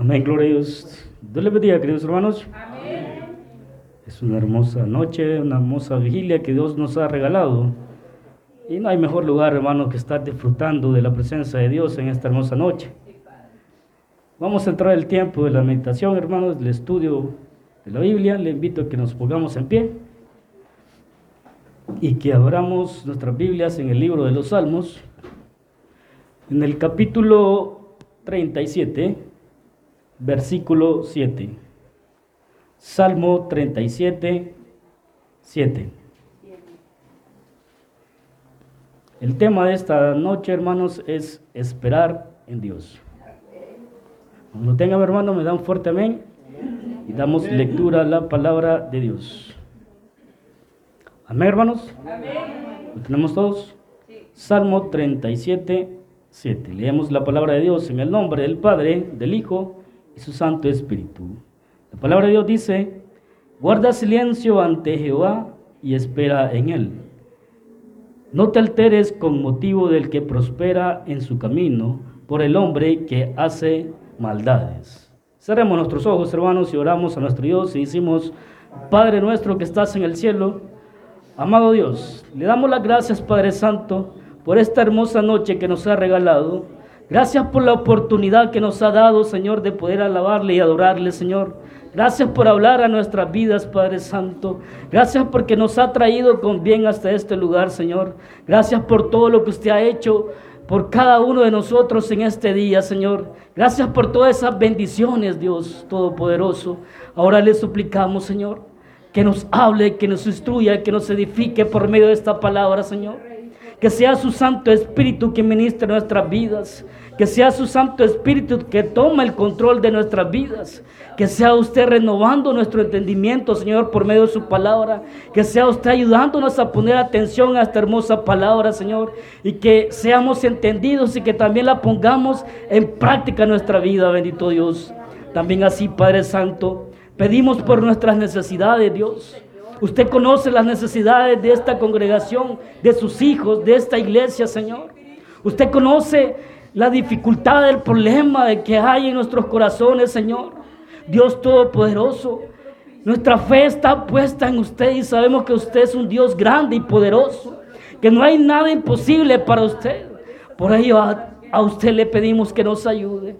Amén, gloria a Dios. Dios les bendiga, queridos hermanos. Es una hermosa noche, una hermosa vigilia que Dios nos ha regalado. Y no hay mejor lugar, hermanos, que estar disfrutando de la presencia de Dios en esta hermosa noche. Vamos a entrar el tiempo de la meditación, hermanos, del estudio de la Biblia. Le invito a que nos pongamos en pie y que abramos nuestras Biblias en el libro de los Salmos, en el capítulo 37, versículo 7. Salmo 37, 7. El tema de esta noche, hermanos, es esperar en Dios. Cuando tengan, hermano, me dan un fuerte amén y damos lectura a la palabra de Dios. Amén, hermanos. ¿Lo tenemos todos? Salmo 37, 7. Leemos la palabra de Dios en el nombre del Padre, del Hijo su Santo Espíritu. La palabra de Dios dice, guarda silencio ante Jehová y espera en él. No te alteres con motivo del que prospera en su camino por el hombre que hace maldades. Cerremos nuestros ojos, hermanos, y oramos a nuestro Dios y decimos, Padre nuestro que estás en el cielo, amado Dios, le damos las gracias, Padre Santo, por esta hermosa noche que nos ha regalado. Gracias por la oportunidad que nos ha dado, Señor, de poder alabarle y adorarle, Señor. Gracias por hablar a nuestras vidas, Padre Santo. Gracias porque nos ha traído con bien hasta este lugar, Señor. Gracias por todo lo que usted ha hecho por cada uno de nosotros en este día, Señor. Gracias por todas esas bendiciones, Dios Todopoderoso. Ahora le suplicamos, Señor, que nos hable, que nos instruya, que nos edifique por medio de esta palabra, Señor. Que sea su Santo Espíritu que ministre nuestras vidas. Que sea su Santo Espíritu que tome el control de nuestras vidas. Que sea usted renovando nuestro entendimiento, Señor, por medio de su palabra. Que sea usted ayudándonos a poner atención a esta hermosa palabra, Señor. Y que seamos entendidos y que también la pongamos en práctica en nuestra vida, bendito Dios. También así, Padre Santo, pedimos por nuestras necesidades, Dios. Usted conoce las necesidades de esta congregación, de sus hijos, de esta iglesia, Señor. Usted conoce la dificultad, el problema que hay en nuestros corazones, Señor. Dios Todopoderoso. Nuestra fe está puesta en usted y sabemos que usted es un Dios grande y poderoso, que no hay nada imposible para usted. Por ello a, a usted le pedimos que nos ayude,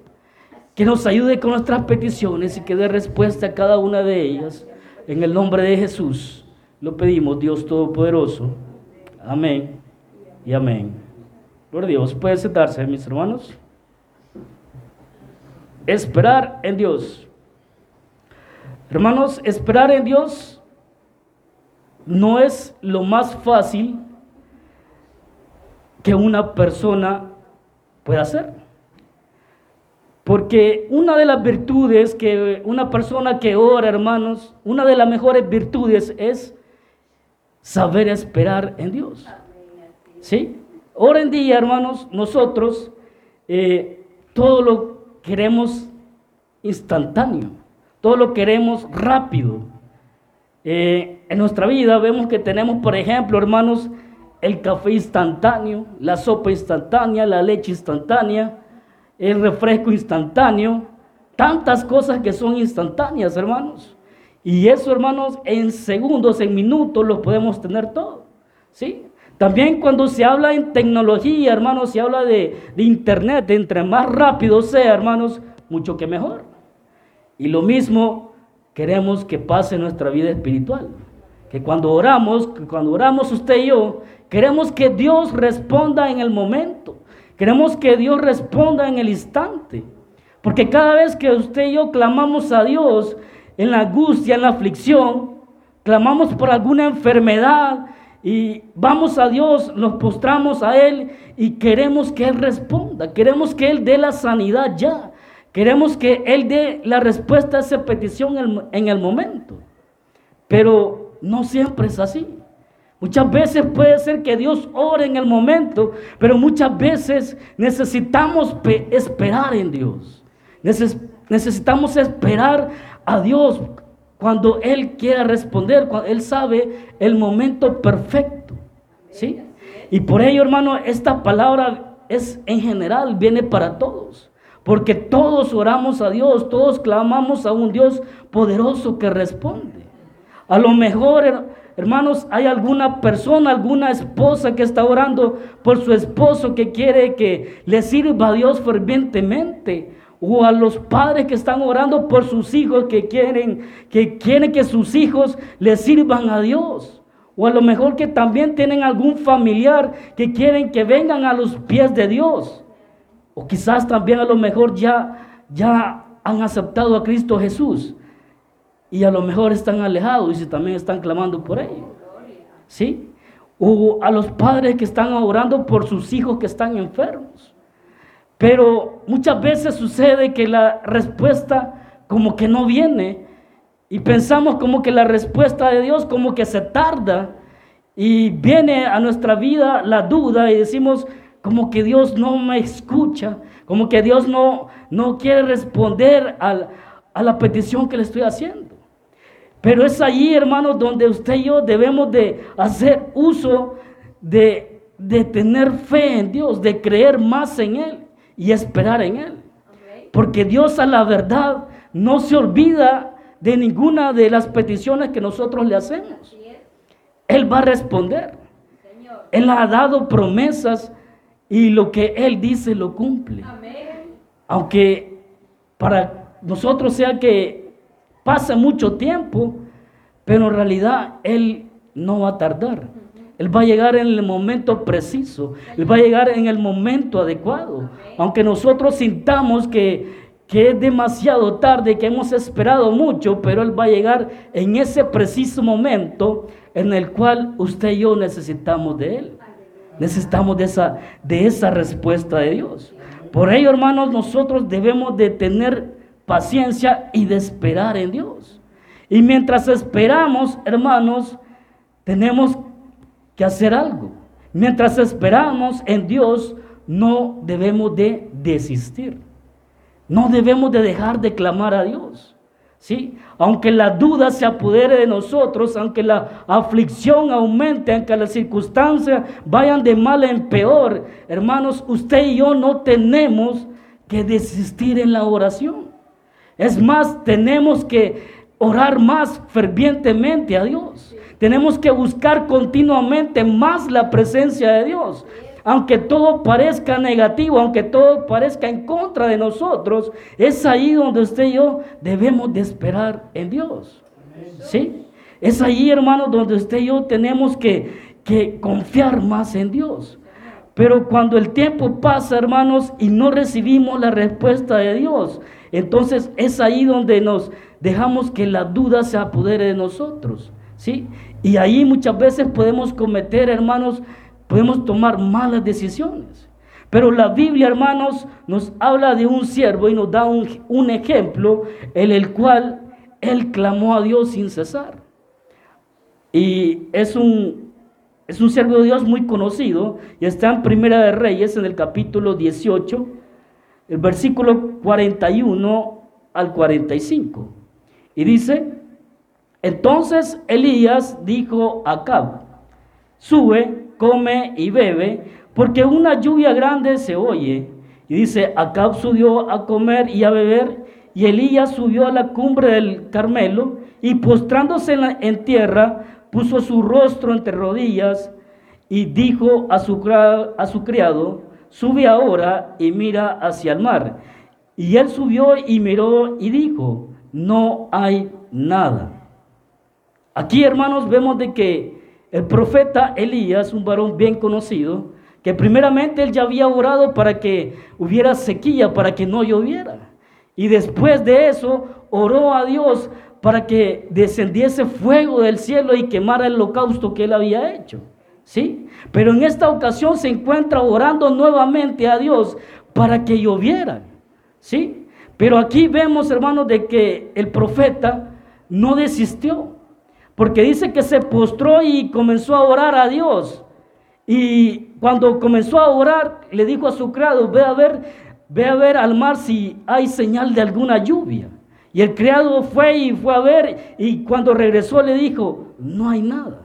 que nos ayude con nuestras peticiones y que dé respuesta a cada una de ellas. En el nombre de Jesús lo pedimos, Dios Todopoderoso. Amén y amén. Gloria a Dios. Puede sentarse, mis hermanos. Esperar en Dios. Hermanos, esperar en Dios no es lo más fácil que una persona pueda hacer. Porque una de las virtudes que una persona que ora, hermanos, una de las mejores virtudes es saber esperar en Dios. ¿Sí? Ahora en día, hermanos, nosotros eh, todo lo queremos instantáneo. Todo lo queremos rápido. Eh, en nuestra vida vemos que tenemos, por ejemplo, hermanos, el café instantáneo, la sopa instantánea, la leche instantánea, el refresco instantáneo, tantas cosas que son instantáneas, hermanos. Y eso, hermanos, en segundos, en minutos, lo podemos tener todo. ¿Sí? También cuando se habla en tecnología, hermanos, se habla de, internet, entre más rápido sea, hermanos, mucho que mejor. Y lo mismo queremos que pase nuestra vida espiritual. Que cuando oramos, que cuando oramos usted y yo, queremos que Dios responda en el momento. Queremos que Dios responda en el instante. Porque cada vez que usted y yo clamamos a Dios en la angustia, en la aflicción, clamamos por alguna enfermedad y vamos a Dios, nos postramos a Él y queremos que Él responda, queremos que Él dé la sanidad ya. Queremos que Él dé la respuesta a esa petición en el momento. Pero no siempre es así. Muchas veces puede ser que Dios ore en el momento, pero muchas veces necesitamos esperar en Dios. necesitamos esperar a Dios cuando Él quiera responder, cuando Él sabe el momento perfecto. ¿Sí? Y por ello, hermano, esta palabra es en general, viene para todos. Porque todos oramos a Dios, todos clamamos a un Dios poderoso que responde. A lo mejor, hermanos, hay alguna persona, alguna esposa que está orando por su esposo que quiere que le sirva a Dios fervientemente. O a los padres que están orando por sus hijos que quieren que quieren que sus hijos le sirvan a Dios. O a lo mejor que también tienen algún familiar que quieren que vengan a los pies de Dios. O quizás también a lo mejor ya, ya han aceptado a Cristo Jesús. Y a lo mejor están alejados y también están clamando por ellos. ¿Sí? O a los padres que están orando por sus hijos que están enfermos. Pero muchas veces sucede que la respuesta como que no viene y pensamos como que la respuesta de Dios como que se tarda y viene a nuestra vida la duda y decimos, como que Dios no me escucha, como que Dios no, no quiere responder a la petición que le estoy haciendo. Pero es allí, hermanos, donde usted y yo debemos de hacer uso de, de tener fe en Dios, de creer más en Él y esperar en Él. Porque Dios a la verdad no se olvida de ninguna de las peticiones que nosotros le hacemos. Él va a responder. Él ha dado promesas y lo que Él dice lo cumple. Aunque para nosotros sea que pasa mucho tiempo, pero en realidad Él no va a tardar. Él va a llegar en el momento preciso. Él va a llegar en el momento adecuado. Aunque nosotros sintamos que, que es demasiado tarde, que hemos esperado mucho, pero Él va a llegar en ese preciso momento en el cual usted y yo necesitamos de Él. Necesitamos de esa, de esa respuesta de Dios. Por ello, hermanos, nosotros debemos de tener paciencia y de esperar en Dios. Y mientras esperamos, hermanos, tenemos que hacer algo. Mientras esperamos en Dios, no debemos de desistir. No debemos de dejar de clamar a Dios. ¿sí? Aunque la duda se apodere de nosotros, aunque la aflicción aumente, aunque las circunstancias vayan de mal en peor, hermanos, usted y yo no tenemos que desistir en la oración. Es más, tenemos que orar más fervientemente a Dios. Tenemos que buscar continuamente más la presencia de Dios aunque todo parezca negativo, aunque todo parezca en contra de nosotros, es ahí donde usted y yo debemos de esperar en Dios. ¿Sí? Es ahí, hermanos, donde usted y yo tenemos que, que confiar más en Dios. Pero cuando el tiempo pasa, hermanos, y no recibimos la respuesta de Dios, entonces es ahí donde nos dejamos que la duda se apodere de nosotros. ¿Sí? Y ahí muchas veces podemos cometer, hermanos, podemos tomar malas decisiones. Pero la Biblia, hermanos, nos habla de un siervo y nos da un, ejemplo en el cual él clamó a Dios sin cesar. Y es un, es un siervo de Dios muy conocido y está en Primera de Reyes en el capítulo 18, el versículo 41 al 45. Y dice, entonces Elías dijo a Acab, sube come y bebe, porque una lluvia grande se oye. Y dice, Acab subió a comer y a beber, y Elías subió a la cumbre del Carmelo, y postrándose en, tierra, puso su rostro entre rodillas, y dijo a su criado, sube ahora y mira hacia el mar. Y él subió y miró y dijo, no hay nada. Aquí, hermanos, vemos de que el profeta Elías, un varón bien conocido, que primeramente él ya había orado para que hubiera sequía, para que no lloviera. Y después de eso oró a Dios para que descendiese fuego del cielo y quemara el holocausto que él había hecho. ¿Sí? Pero en esta ocasión se encuentra orando nuevamente a Dios para que lloviera. ¿Sí? Pero aquí vemos, hermanos, de que el profeta no desistió. Porque dice que se postró y comenzó a orar a Dios. Y cuando comenzó a orar, le dijo a su criado, ve a ver, ve a ver al mar si hay señal de alguna lluvia. Y el criado fue y fue a ver y cuando regresó le dijo, no hay nada.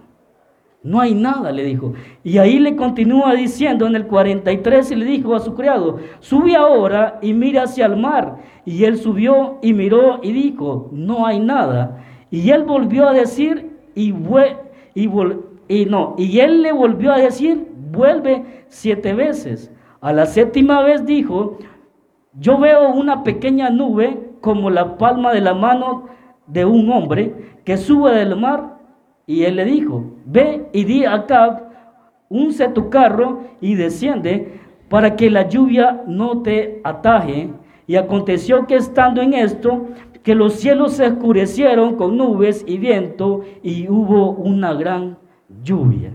No hay nada, le dijo. Y ahí le continúa diciendo en el 43 y le dijo a su criado, sube ahora y mira hacia el mar. Y él subió y miró y dijo, no hay nada. Y él volvió a decir y, y, y no, y él le volvió a decir, vuelve siete veces. A la séptima vez dijo, yo veo una pequeña nube como la palma de la mano de un hombre que sube del mar y él le dijo, ve y di a unce tu carro y desciende para que la lluvia no te ataje. Y aconteció que estando en esto, que los cielos se oscurecieron con nubes y viento y hubo una gran lluvia.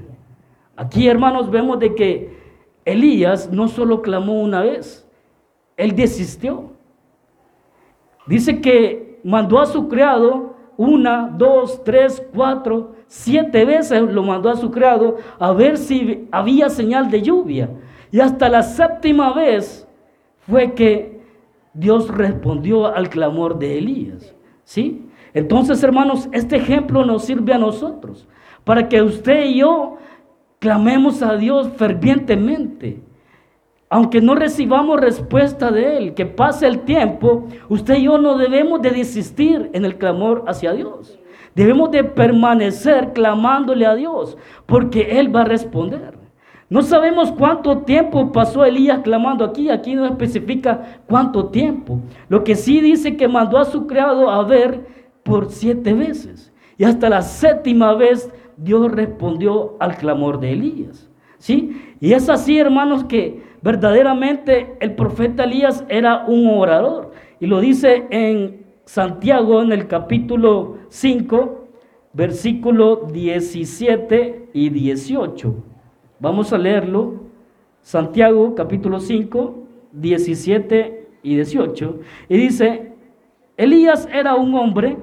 Aquí, hermanos, vemos de que Elías no solo clamó una vez, él desistió. Dice que mandó a su criado una, dos, tres, cuatro, siete veces lo mandó a su criado a ver si había señal de lluvia. Y hasta la séptima vez fue que Dios respondió al clamor de Elías. ¿Sí? Entonces, hermanos, este ejemplo nos sirve a nosotros para que usted y yo clamemos a Dios fervientemente aunque no recibamos respuesta de Él, que pase el tiempo, usted y yo no debemos de desistir en el clamor hacia Dios. Debemos de permanecer clamándole a Dios, porque Él va a responder. No sabemos cuánto tiempo pasó Elías clamando aquí, aquí no especifica cuánto tiempo. Lo que sí dice que mandó a su criado a ver por siete veces. Y hasta la séptima vez Dios respondió al clamor de Elías. ¿Sí? Y es así, hermanos, que Verdaderamente el profeta Elías era un orador. Y lo dice en Santiago en el capítulo 5, versículo 17 y 18. Vamos a leerlo. Santiago capítulo 5, 17 y 18. Y dice, Elías era un hombre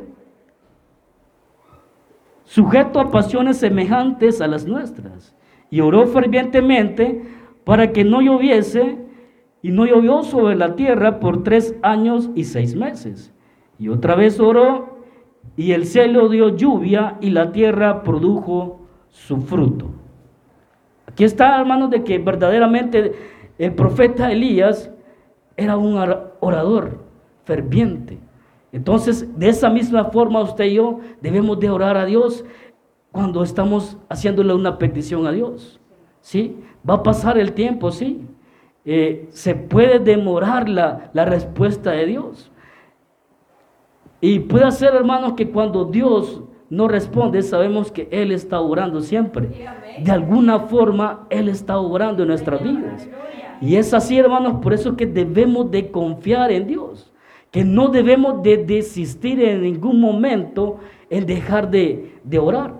sujeto a pasiones semejantes a las nuestras y oró fervientemente para que no lloviese, y no llovió sobre la tierra por tres años y seis meses. Y otra vez oró, y el cielo dio lluvia, y la tierra produjo su fruto. Aquí está, hermanos, de que verdaderamente el profeta Elías era un orador ferviente. Entonces, de esa misma forma usted y yo debemos de orar a Dios cuando estamos haciéndole una petición a Dios. ¿Sí? Va a pasar el tiempo, sí. Eh, se puede demorar la, la respuesta de Dios. Y puede ser, hermanos, que cuando Dios no responde, sabemos que Él está orando siempre. De alguna forma, Él está orando en nuestras vidas. Y es así, hermanos, por eso que debemos de confiar en Dios. Que no debemos de desistir en ningún momento en dejar de, de orar.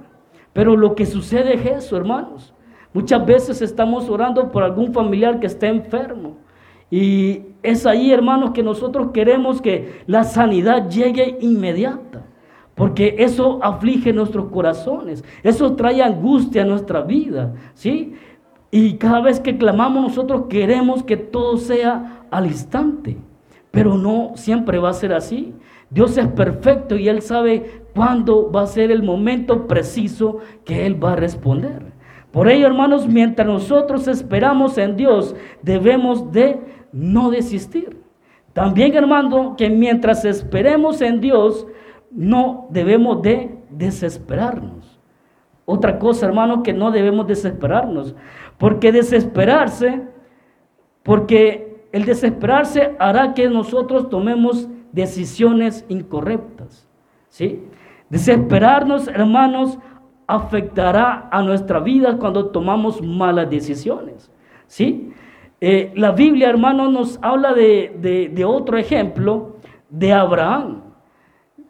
Pero lo que sucede es eso, hermanos. Muchas veces estamos orando por algún familiar que esté enfermo. Y es ahí, hermanos, que nosotros queremos que la sanidad llegue inmediata. Porque eso aflige nuestros corazones. Eso trae angustia a nuestra vida. ¿sí? Y cada vez que clamamos nosotros queremos que todo sea al instante. Pero no siempre va a ser así. Dios es perfecto y Él sabe cuándo va a ser el momento preciso que Él va a responder. Por ello, hermanos, mientras nosotros esperamos en Dios, debemos de no desistir. También, hermano, que mientras esperemos en Dios, no debemos de desesperarnos. Otra cosa, hermano, que no debemos desesperarnos. Porque desesperarse, porque el desesperarse hará que nosotros tomemos decisiones incorrectas. ¿Sí? Desesperarnos, hermanos, afectará a nuestra vida cuando tomamos malas decisiones. ¿Sí? Eh, la Biblia, hermano, nos habla de, de, otro ejemplo de Abraham.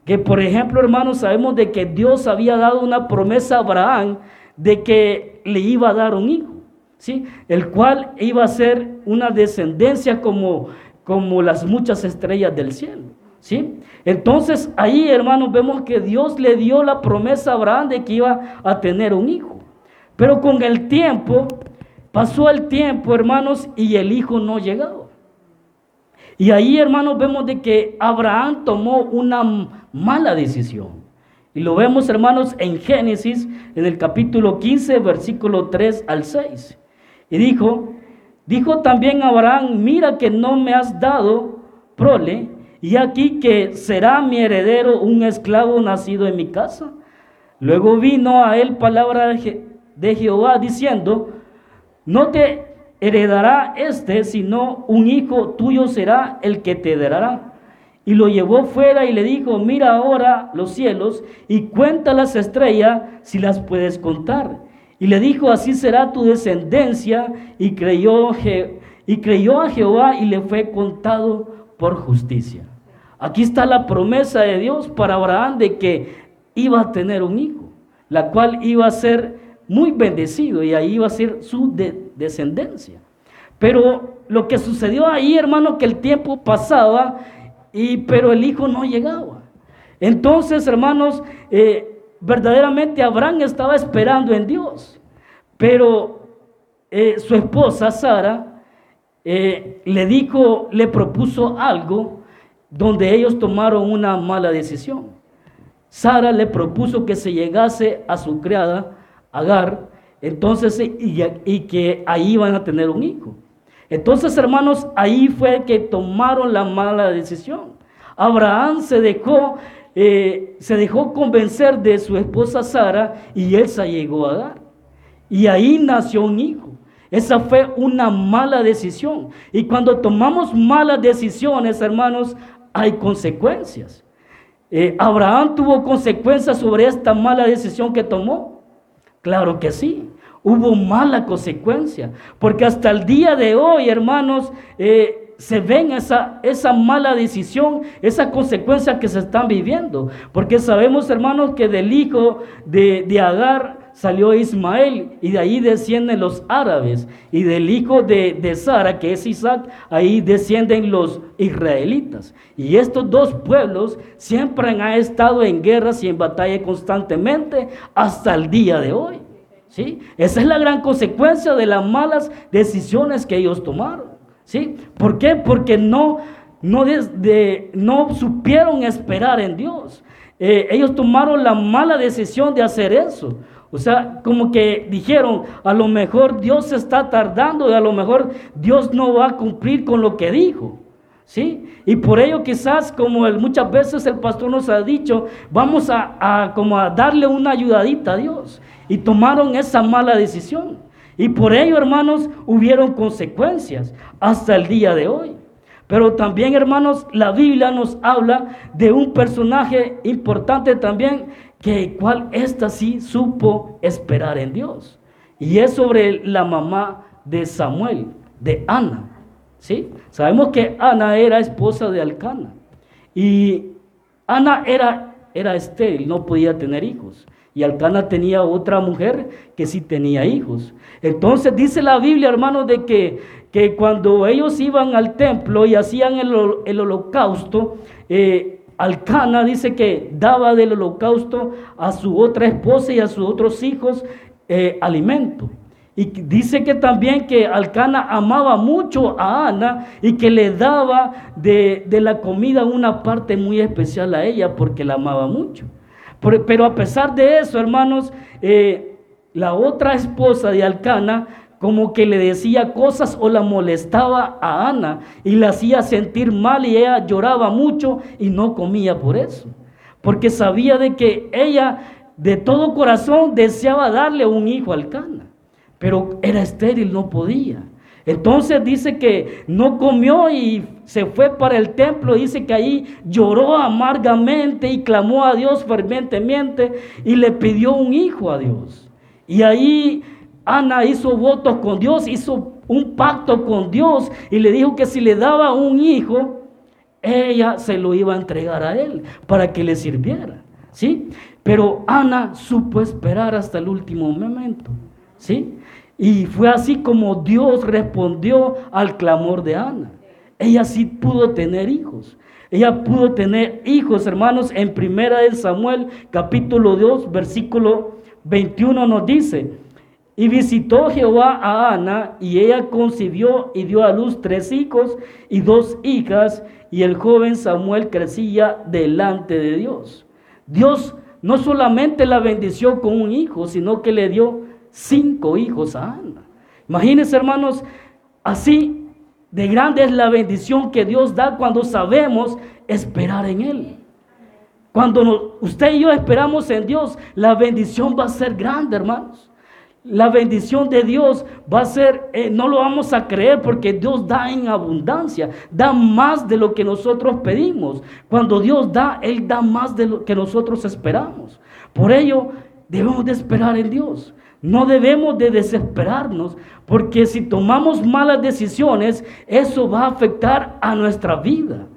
Que por ejemplo, hermano, sabemos de que Dios había dado una promesa a Abraham de que le iba a dar un hijo, ¿sí? El cual iba a ser una descendencia como, como las muchas estrellas del cielo. ¿Sí? Entonces ahí, hermanos, vemos que Dios le dio la promesa a Abraham de que iba a tener un hijo. Pero con el tiempo, pasó el tiempo, hermanos, y el hijo no llegaba. Y ahí, hermanos, vemos de que Abraham tomó una mala decisión. Y lo vemos, hermanos, en Génesis, en el capítulo 15, versículo 3 al 6. Y dijo, dijo también Abraham, mira que no me has dado prole, y aquí que será mi heredero un esclavo nacido en mi casa. Luego vino a él palabra de Jehová diciendo, no te heredará este, sino un hijo tuyo será el que te heredará. Y lo llevó fuera y le dijo, mira ahora los cielos y cuenta las estrellas si las puedes contar. Y le dijo, así será tu descendencia. Y creyó, y creyó a Jehová y le fue contado por justicia. Aquí está la promesa de Dios para Abraham de que iba a tener un hijo, la cual iba a ser muy bendecido y ahí iba a ser su descendencia. Pero lo que sucedió ahí, hermano, que el tiempo pasaba, y, pero el hijo no llegaba. Entonces, hermanos, eh, verdaderamente Abraham estaba esperando en Dios, pero eh, su esposa Sara eh, le dijo, le propuso algo donde ellos tomaron una mala decisión. Sara le propuso que se llegase a su criada Agar, entonces, y, que ahí iban a tener un hijo. Entonces, hermanos, ahí fue que tomaron la mala decisión. Abraham se dejó, eh, se dejó convencer de su esposa Sara y él se llegó a dar. Y ahí nació un hijo. Esa fue una mala decisión. Y cuando tomamos malas decisiones, hermanos, hay consecuencias. Eh, ¿Abraham tuvo consecuencias sobre esta mala decisión que tomó? Claro que sí hubo mala consecuencia. Porque hasta el día de hoy, hermanos, eh, se ven esa, esa mala decisión, esa consecuencia que se están viviendo. Porque sabemos, hermanos, que del hijo de, de Agar salió Ismael y de ahí descienden los árabes. Y del hijo de, de Sara, que es Isaac, ahí descienden los israelitas. Y estos dos pueblos siempre han estado en guerras y en batalla constantemente hasta el día de hoy. ¿Sí? Esa es la gran consecuencia de las malas decisiones que ellos tomaron. ¿sí? ¿Por qué? Porque no, no, desde, no supieron esperar en Dios. Eh, ellos tomaron la mala decisión de hacer eso. O sea, como que dijeron, a lo mejor Dios está tardando y a lo mejor Dios no va a cumplir con lo que dijo. ¿Sí? Y por ello quizás como muchas veces el pastor nos ha dicho, vamos a, como a darle una ayudadita a Dios y tomaron esa mala decisión. Y por ello, hermanos, hubieron consecuencias hasta el día de hoy. Pero también, hermanos, la Biblia nos habla de un personaje importante también, que cual ésta sí supo esperar en Dios. Y es sobre la mamá de Samuel, de Ana. ¿Sí? Sabemos que Ana era esposa de Alcana. Y Ana era, era estéril, no podía tener hijos. Y Alcana tenía otra mujer que sí tenía hijos. Entonces dice la Biblia, hermanos, de que, que cuando ellos iban al templo y hacían el, holocausto, eh, Alcana dice que daba del holocausto a su otra esposa y a sus otros hijos eh, alimento. Y dice que también que Alcana amaba mucho a Ana y que le daba de, de la comida una parte muy especial a ella porque la amaba mucho. Pero a pesar de eso, hermanos, eh, la otra esposa de Alcana como que le decía cosas o la molestaba a Ana y la hacía sentir mal y ella lloraba mucho y no comía por eso. Porque sabía de que ella de todo corazón deseaba darle un hijo a Alcana, pero era estéril, no podía. Entonces dice que no comió y se fue para el templo. Dice que ahí lloró amargamente y clamó a Dios fervientemente y le pidió un hijo a Dios. Y ahí Ana hizo votos con Dios, hizo un pacto con Dios y le dijo que si le daba un hijo, ella se lo iba a entregar a él para que le sirviera. ¿Sí? Pero Ana supo esperar hasta el último momento. ¿Sí? Y fue así como Dios respondió al clamor de Ana. Ella sí pudo tener hijos. Ella pudo tener hijos, hermanos. En primera de Samuel, capítulo 2, versículo 21 nos dice, y visitó Jehová a Ana, y ella concibió y dio a luz tres hijos y dos hijas, y el joven Samuel crecía delante de Dios. Dios no solamente la bendició con un hijo, sino que le dio cinco hijos a Ana. Imagínense, hermanos, así de grande es la bendición que Dios da cuando sabemos esperar en Él. Cuando usted y yo esperamos en Dios, la bendición va a ser grande, hermanos. La bendición de Dios va a ser, eh, no lo vamos a creer porque Dios da en abundancia, da más de lo que nosotros pedimos. Cuando Dios da, Él da más de lo que nosotros esperamos. Por ello, debemos de esperar en Dios. No debemos de desesperarnos porque si tomamos malas decisiones, eso va a afectar a nuestra vida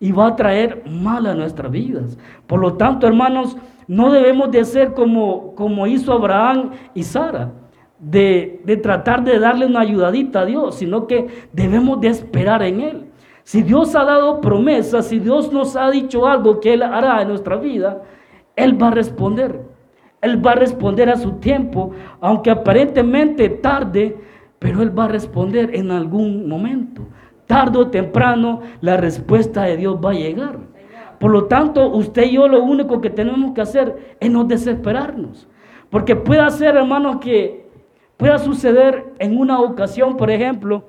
y va a traer mal a nuestras vidas. Por lo tanto, hermanos, no debemos de ser como, como hizo Abraham y Sara, de, de tratar de darle una ayudadita a Dios, sino que debemos de esperar en Él. Si Dios ha dado promesas, si Dios nos ha dicho algo que Él hará en nuestra vida, Él va a responder. Él va a responder a su tiempo, aunque aparentemente tarde, pero Él va a responder en algún momento. Tardo o temprano la respuesta de Dios va a llegar. Por lo tanto, usted y yo lo único que tenemos que hacer es no desesperarnos. Porque puede ser, hermanos, que pueda suceder en una ocasión, por ejemplo,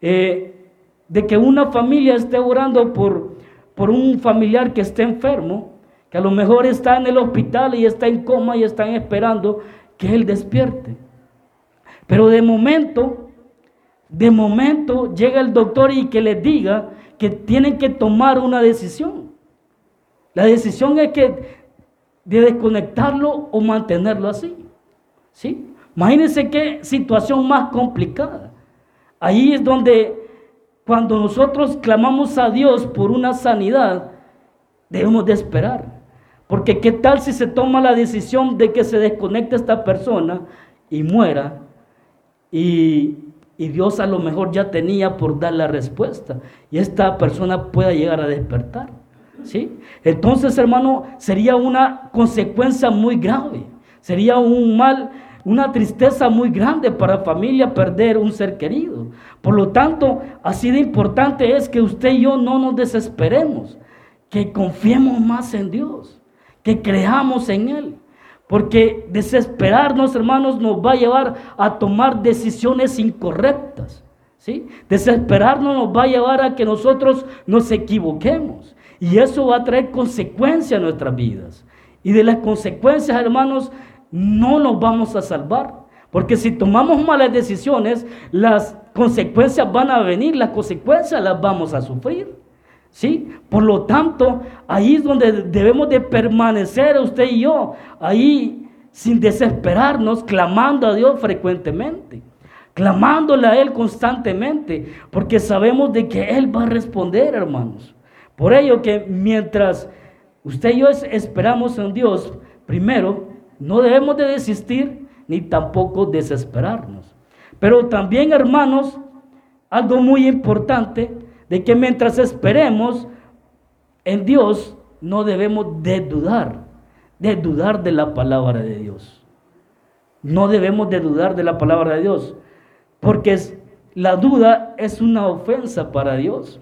eh, de que una familia esté orando por, por un familiar que esté enfermo a lo mejor está en el hospital y está en coma y están esperando que él despierte. Pero de momento, de momento llega el doctor y que les diga que tienen que tomar una decisión. La decisión es que de desconectarlo o mantenerlo así. ¿Sí? Imagínense qué situación más complicada. Ahí es donde cuando nosotros clamamos a Dios por una sanidad, debemos de esperar. Porque qué tal si se toma la decisión de que se desconecte esta persona y muera y, Dios a lo mejor ya tenía por dar la respuesta y esta persona pueda llegar a despertar. ¿sí? Entonces, hermano, sería una consecuencia muy grave. Sería un mal, una tristeza muy grande para la familia perder un ser querido. Por lo tanto, así de importante es que usted y yo no nos desesperemos, que confiemos más en Dios que creamos en Él. Porque desesperarnos, hermanos, nos va a llevar a tomar decisiones incorrectas. ¿sí? Desesperarnos nos va a llevar a que nosotros nos equivoquemos. Y eso va a traer consecuencias a nuestras vidas. Y de las consecuencias, hermanos, no nos vamos a salvar. Porque si tomamos malas decisiones, las consecuencias van a venir, las consecuencias las vamos a sufrir. ¿Sí? Por lo tanto, ahí es donde debemos de permanecer usted y yo, ahí sin desesperarnos, clamando a Dios frecuentemente, clamándole a Él constantemente, porque sabemos de que Él va a responder, hermanos. Por ello que mientras usted y yo esperamos en Dios, primero, no debemos de desistir ni tampoco desesperarnos. Pero también, hermanos, algo muy importante, de que mientras esperemos en Dios, no debemos de dudar, de dudar de la palabra de Dios. No debemos de dudar de la palabra de Dios, porque la duda es una ofensa para Dios.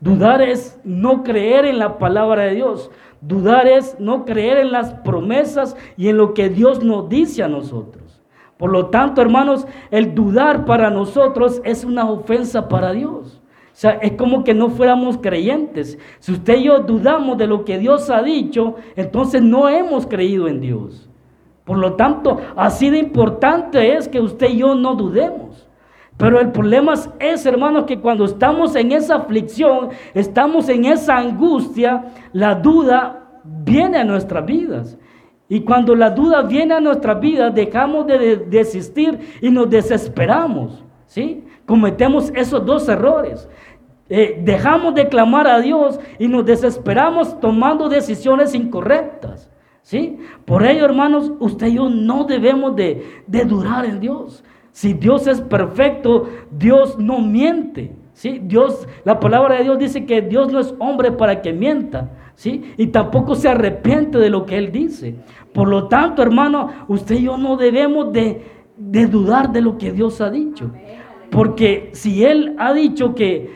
Dudar es no creer en la palabra de Dios. Dudar es no creer en las promesas y en lo que Dios nos dice a nosotros. Por lo tanto, hermanos, el dudar para nosotros es una ofensa para Dios. O sea, es como que no fuéramos creyentes. Si usted y yo dudamos de lo que Dios ha dicho, entonces no hemos creído en Dios. Por lo tanto, así de importante es que usted y yo no dudemos. Pero el problema es, hermanos, que cuando estamos en esa aflicción, estamos en esa angustia, la duda viene a nuestras vidas. Y cuando la duda viene a nuestras vidas, dejamos de desistir y nos desesperamos. ¿Sí? Cometemos esos dos errores. Eh, dejamos de clamar a Dios y nos desesperamos tomando decisiones incorrectas. ¿sí? Por ello, hermanos, usted y yo no debemos de, de en Dios. Si Dios es perfecto, Dios no miente. ¿sí? Dios, la palabra de Dios dice que Dios no es hombre para que mienta. ¿sí? Y tampoco se arrepiente de lo que Él dice. Por lo tanto, hermano, usted y yo no debemos de, de dudar de lo que Dios ha dicho. Porque si Él ha dicho que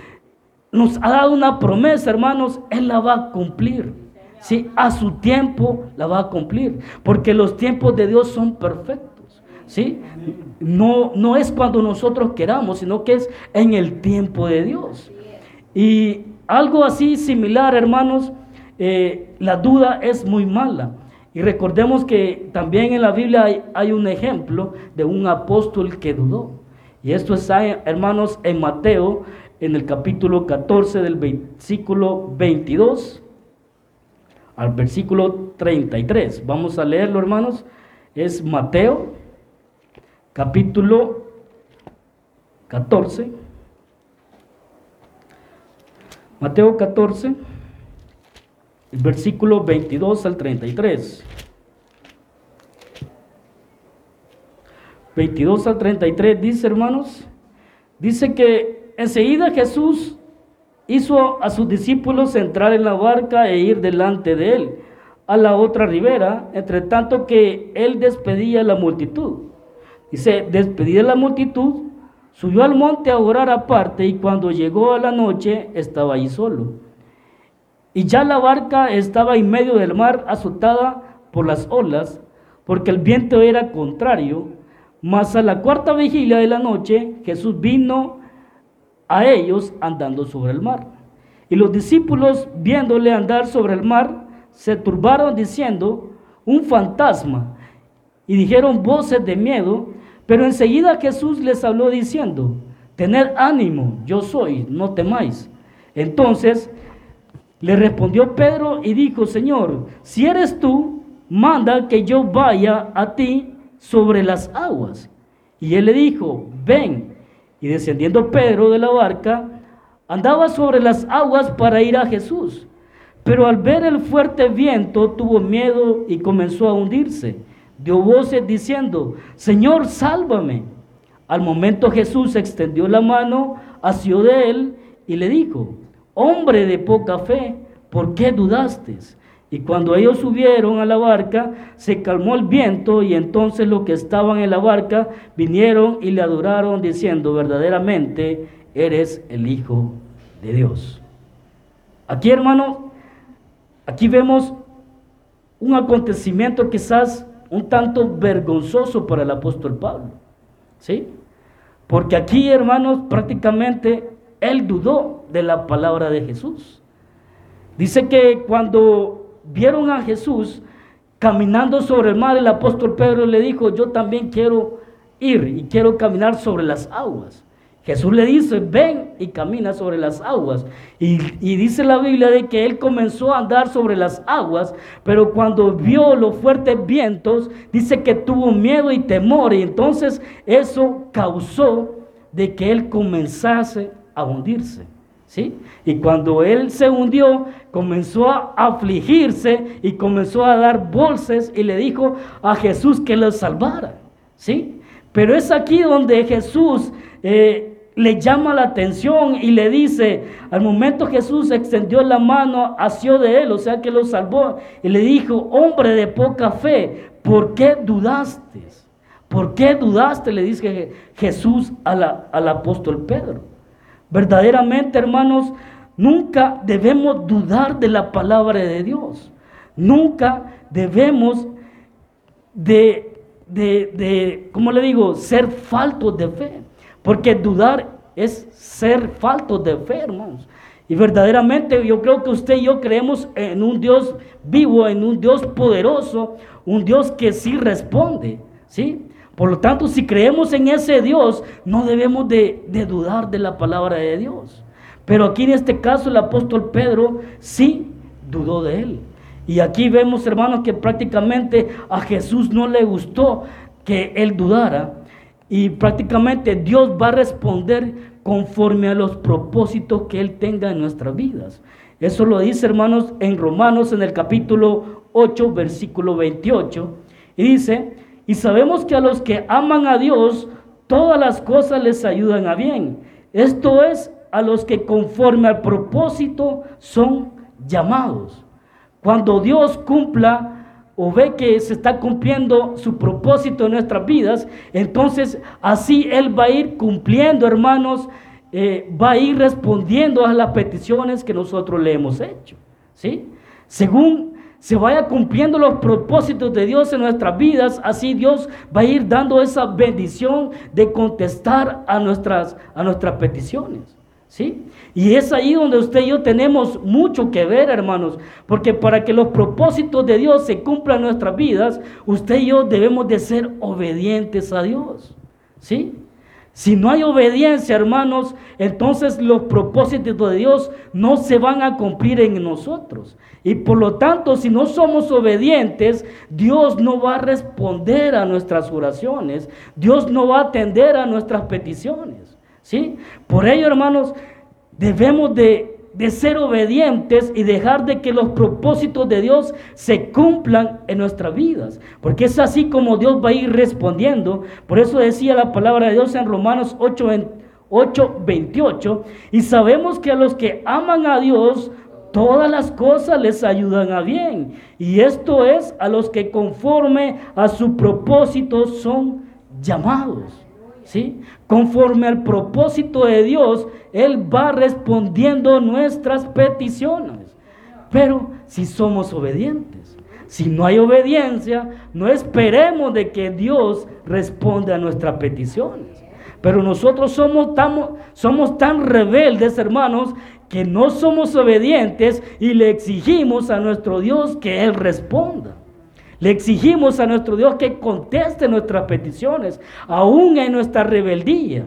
nos ha dado una promesa, hermanos, Él la va a cumplir. ¿sí? A su tiempo la va a cumplir, porque los tiempos de Dios son perfectos, ¿sí? No, no es cuando nosotros queramos, sino que es en el tiempo de Dios. Y algo así similar, hermanos, eh, la duda es muy mala. Y recordemos que también en la Biblia hay, hay, un ejemplo de un apóstol que dudó. Y esto está, hermanos, en Mateo, en el capítulo 14 del versículo 22 al versículo 33. Vamos a leerlo, hermanos. Es Mateo, capítulo 14. Mateo 14, el versículo 22 al 33. 22 al 33 dice, hermanos, dice que enseguida Jesús hizo a sus discípulos entrar en la barca e ir delante de él a la otra ribera, entre tanto que él despedía a la multitud. Dice, despedía a la multitud, subió al monte a orar aparte y cuando llegó a la noche estaba ahí solo. Y ya la barca estaba en medio del mar azotada por las olas, porque el viento era contrario. Mas a la cuarta vigilia de la noche Jesús vino a ellos andando sobre el mar. Y los discípulos, viéndole andar sobre el mar, se turbaron diciendo, un fantasma. Y dijeron voces de miedo, pero enseguida Jesús les habló diciendo, tened ánimo, yo soy, no temáis. Entonces le respondió Pedro y dijo, Señor, si eres tú, manda que yo vaya a ti sobre las aguas. Y él le dijo, ven. Y descendiendo Pedro de la barca, andaba sobre las aguas para ir a Jesús. Pero al ver el fuerte viento tuvo miedo y comenzó a hundirse. Dio voces diciendo, Señor, sálvame. Al momento Jesús extendió la mano, asió de él y le dijo, hombre de poca fe, ¿por qué dudaste? Y cuando ellos subieron a la barca, se calmó el viento y entonces los que estaban en la barca vinieron y le adoraron diciendo, verdaderamente eres el Hijo de Dios. Aquí, hermano, aquí vemos un acontecimiento quizás un tanto vergonzoso para el apóstol Pablo. ¿Sí? Porque aquí, hermanos, prácticamente él dudó de la palabra de Jesús. Dice que cuando vieron a Jesús caminando sobre el mar, el apóstol Pedro le dijo, yo también quiero ir y quiero caminar sobre las aguas. Jesús le dice, ven y camina sobre las aguas. Y, dice la Biblia de que él comenzó a andar sobre las aguas, pero cuando vio los fuertes vientos, dice que tuvo miedo y temor. Y entonces eso causó de que él comenzase a hundirse. ¿Sí? Y cuando él se hundió, comenzó a afligirse y comenzó a dar bolsas y le dijo a Jesús que lo salvara. ¿Sí? Pero es aquí donde Jesús eh, le llama la atención y le dice, al momento Jesús extendió la mano, asió de él, o sea que lo salvó, y le dijo, hombre de poca fe, ¿por qué dudaste? ¿Por qué dudaste? Le dice Jesús al apóstol Pedro. Verdaderamente, hermanos, nunca debemos dudar de la palabra de Dios. Nunca debemos de, de, de ¿cómo le digo?, ser faltos de fe. Porque dudar es ser faltos de fe, hermanos. Y verdaderamente yo creo que usted y yo creemos en un Dios vivo, en un Dios poderoso, un Dios que sí responde, ¿sí? Por lo tanto, si creemos en ese Dios, no debemos de, dudar de la palabra de Dios. Pero aquí en este caso el apóstol Pedro sí dudó de él. Y aquí vemos, hermanos, que prácticamente a Jesús no le gustó que él dudara. Y prácticamente Dios va a responder conforme a los propósitos que Él tenga en nuestras vidas. Eso lo dice, hermanos, en Romanos en el capítulo 8, versículo 28. Y dice, y sabemos que a los que aman a Dios, todas las cosas les ayudan a bien. Esto es a los que conforme al propósito son llamados. Cuando Dios cumpla o ve que se está cumpliendo su propósito en nuestras vidas, entonces así Él va a ir cumpliendo, hermanos, eh, va a ir respondiendo a las peticiones que nosotros le hemos hecho. ¿sí? Según se vaya cumpliendo los propósitos de Dios en nuestras vidas, así Dios va a ir dando esa bendición de contestar a nuestras, a nuestras peticiones. ¿Sí? Y es ahí donde usted y yo tenemos mucho que ver, hermanos, porque para que los propósitos de Dios se cumplan en nuestras vidas, usted y yo debemos de ser obedientes a Dios. ¿Sí? Si no hay obediencia, hermanos, entonces los propósitos de Dios no se van a cumplir en nosotros. Y por lo tanto, si no somos obedientes, Dios no va a responder a nuestras oraciones. Dios no va a atender a nuestras peticiones. ¿Sí? Por ello, hermanos, debemos de de ser obedientes y dejar de que los propósitos de Dios se cumplan en nuestras vidas. Porque es así como Dios va a ir respondiendo. Por eso decía la palabra de Dios en Romanos 8, 8 28. Y sabemos que a los que aman a Dios, todas las cosas les ayudan a bien. Y esto es a los que conforme a su propósito son llamados. ¿Sí? Conforme al propósito de Dios, Él va respondiendo nuestras peticiones. Pero si somos obedientes, si no hay obediencia, no esperemos de que Dios responda a nuestras peticiones. Pero nosotros somos tan, somos tan rebeldes, hermanos, que no somos obedientes y le exigimos a nuestro Dios que Él responda. Le exigimos a nuestro Dios que conteste nuestras peticiones, aún en nuestra rebeldía.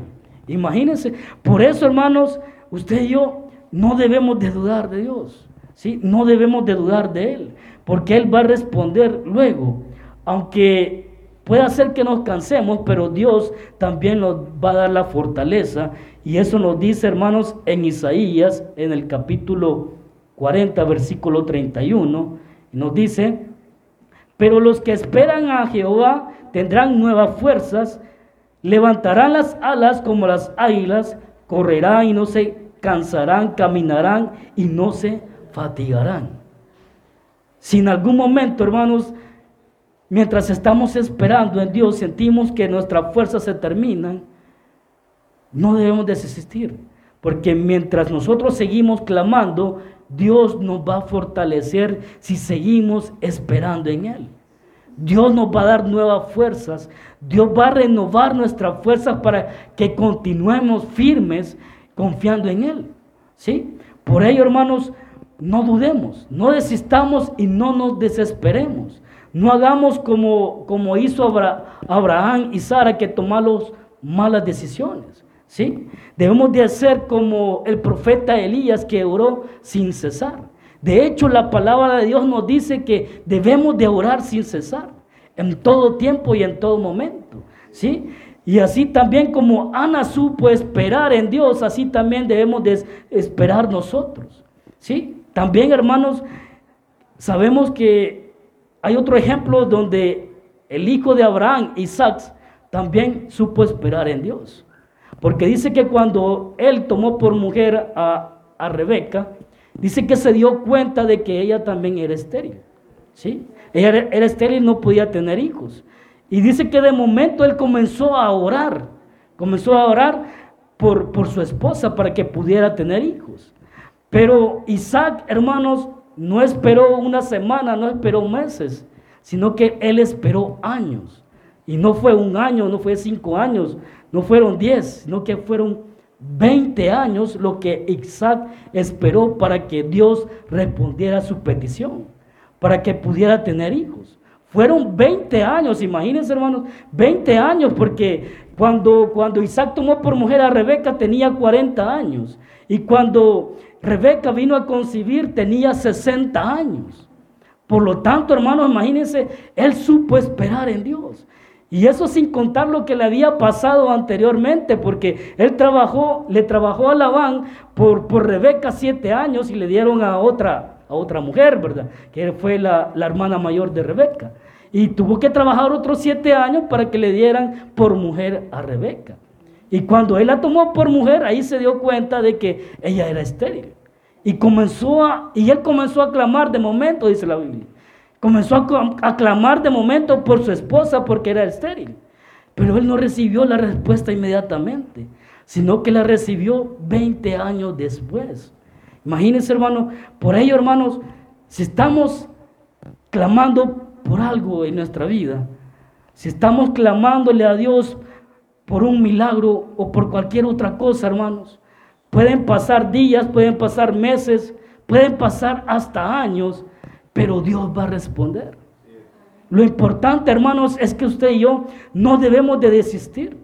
Imagínense. Por eso, hermanos, usted y yo no debemos de dudar de Dios. ¿sí? No debemos de dudar de Él. Porque Él va a responder luego. Aunque pueda ser que nos cansemos, pero Dios también nos va a dar la fortaleza. Y eso nos dice, hermanos, en Isaías, en el capítulo 40, versículo 31. Nos dice, pero los que esperan a Jehová tendrán nuevas fuerzas, levantarán las alas como las águilas, correrán y no se cansarán, caminarán y no se fatigarán. Si en algún momento, hermanos, mientras estamos esperando en Dios, sentimos que nuestras fuerzas se terminan, no debemos desistir. Porque mientras nosotros seguimos clamando, Dios nos va a fortalecer si seguimos esperando en Él. Dios nos va a dar nuevas fuerzas. Dios va a renovar nuestras fuerzas para que continuemos firmes confiando en Él. ¿Sí? Por ello, hermanos, no dudemos, no desistamos y no nos desesperemos. No hagamos como, como hizo Abraham y Sara que tomaron malas decisiones. ¿Sí? Debemos de hacer como el profeta Elías que oró sin cesar. De hecho, la palabra de Dios nos dice que debemos de orar sin cesar, en todo tiempo y en todo momento. ¿sí? Y así también como Ana supo esperar en Dios, así también debemos de esperar nosotros. ¿sí? También, hermanos, sabemos que hay otro ejemplo donde el hijo de Abraham, Isaac, también supo esperar en Dios. Porque dice que cuando él tomó por mujer a, Rebeca, dice que se dio cuenta de que ella también era estéril. ¿sí? Ella era, estéril y no podía tener hijos. Y dice que de momento él comenzó a orar, comenzó a orar por, por su esposa para que pudiera tener hijos. Pero Isaac, hermanos, no esperó una semana, no esperó meses, sino que él esperó años. Y no fue un año, no fue cinco años, no fueron 10, sino que fueron 20 años lo que Isaac esperó para que Dios respondiera a su petición, para que pudiera tener hijos. Fueron 20 años, imagínense hermanos, 20 años, porque cuando, cuando Isaac tomó por mujer a Rebeca tenía 40 años. Y cuando Rebeca vino a concebir tenía 60 años. Por lo tanto, hermanos, imagínense, él supo esperar en Dios. Y eso sin contar lo que le había pasado anteriormente, porque él trabajó, le trabajó a Labán por, por Rebeca siete años y le dieron a otra, a otra mujer, ¿verdad? Que fue la, la hermana mayor de Rebeca. Y tuvo que trabajar otros siete años para que le dieran por mujer a Rebeca. Y cuando él la tomó por mujer, ahí se dio cuenta de que ella era estéril. Y comenzó a, y él comenzó a clamar de momento, dice la Biblia. Comenzó a, clamar de momento por su esposa porque era estéril. Pero él no recibió la respuesta inmediatamente, sino que la recibió 20 años después. Imagínense, hermano, por ello, hermanos, Si estamos clamando por algo en nuestra vida, si estamos clamándole a Dios por un milagro o por cualquier otra cosa, hermanos, pueden pasar días, pueden pasar meses, pueden pasar hasta años, pero Dios va a responder. Lo importante, hermanos, es que usted y yo no debemos de desistir,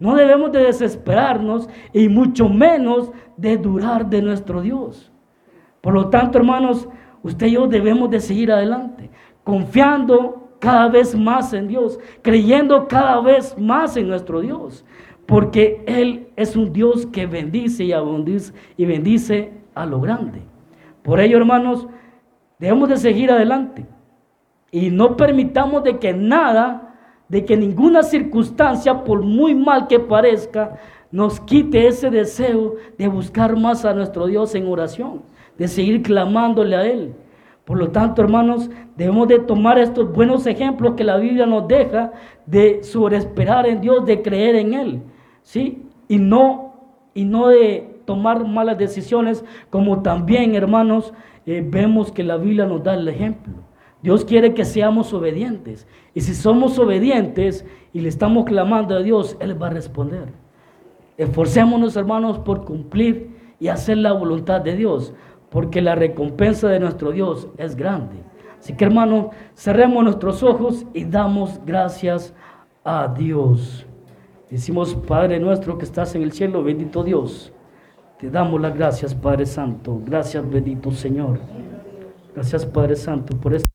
no debemos de desesperarnos y mucho menos de durar de nuestro Dios. Por lo tanto, hermanos, usted y yo debemos de seguir adelante, confiando cada vez más en Dios, creyendo cada vez más en nuestro Dios, porque Él es un Dios que bendice y, y bendice a lo grande. Por ello, hermanos, debemos de seguir adelante y no permitamos de que nada, de que ninguna circunstancia, por muy mal que parezca, nos quite ese deseo de buscar más a nuestro Dios en oración, de seguir clamándole a Él. Por lo tanto, hermanos, debemos de tomar estos buenos ejemplos que la Biblia nos deja de sobreesperar en Dios, de creer en Él, ¿sí? Y no, y no de tomar malas decisiones, como también, hermanos, eh, vemos que la Biblia nos da el ejemplo. Dios quiere que seamos obedientes. Y si somos obedientes y le estamos clamando a Dios, Él va a responder. Esforcémonos, hermanos, por cumplir y hacer la voluntad de Dios, porque la recompensa de nuestro Dios es grande. Así que, hermanos, cerremos nuestros ojos y damos gracias a Dios. Decimos, Padre nuestro que estás en el cielo, bendito Dios. Te damos las gracias, Padre Santo. Gracias, bendito Señor. Gracias, Padre Santo, por esto.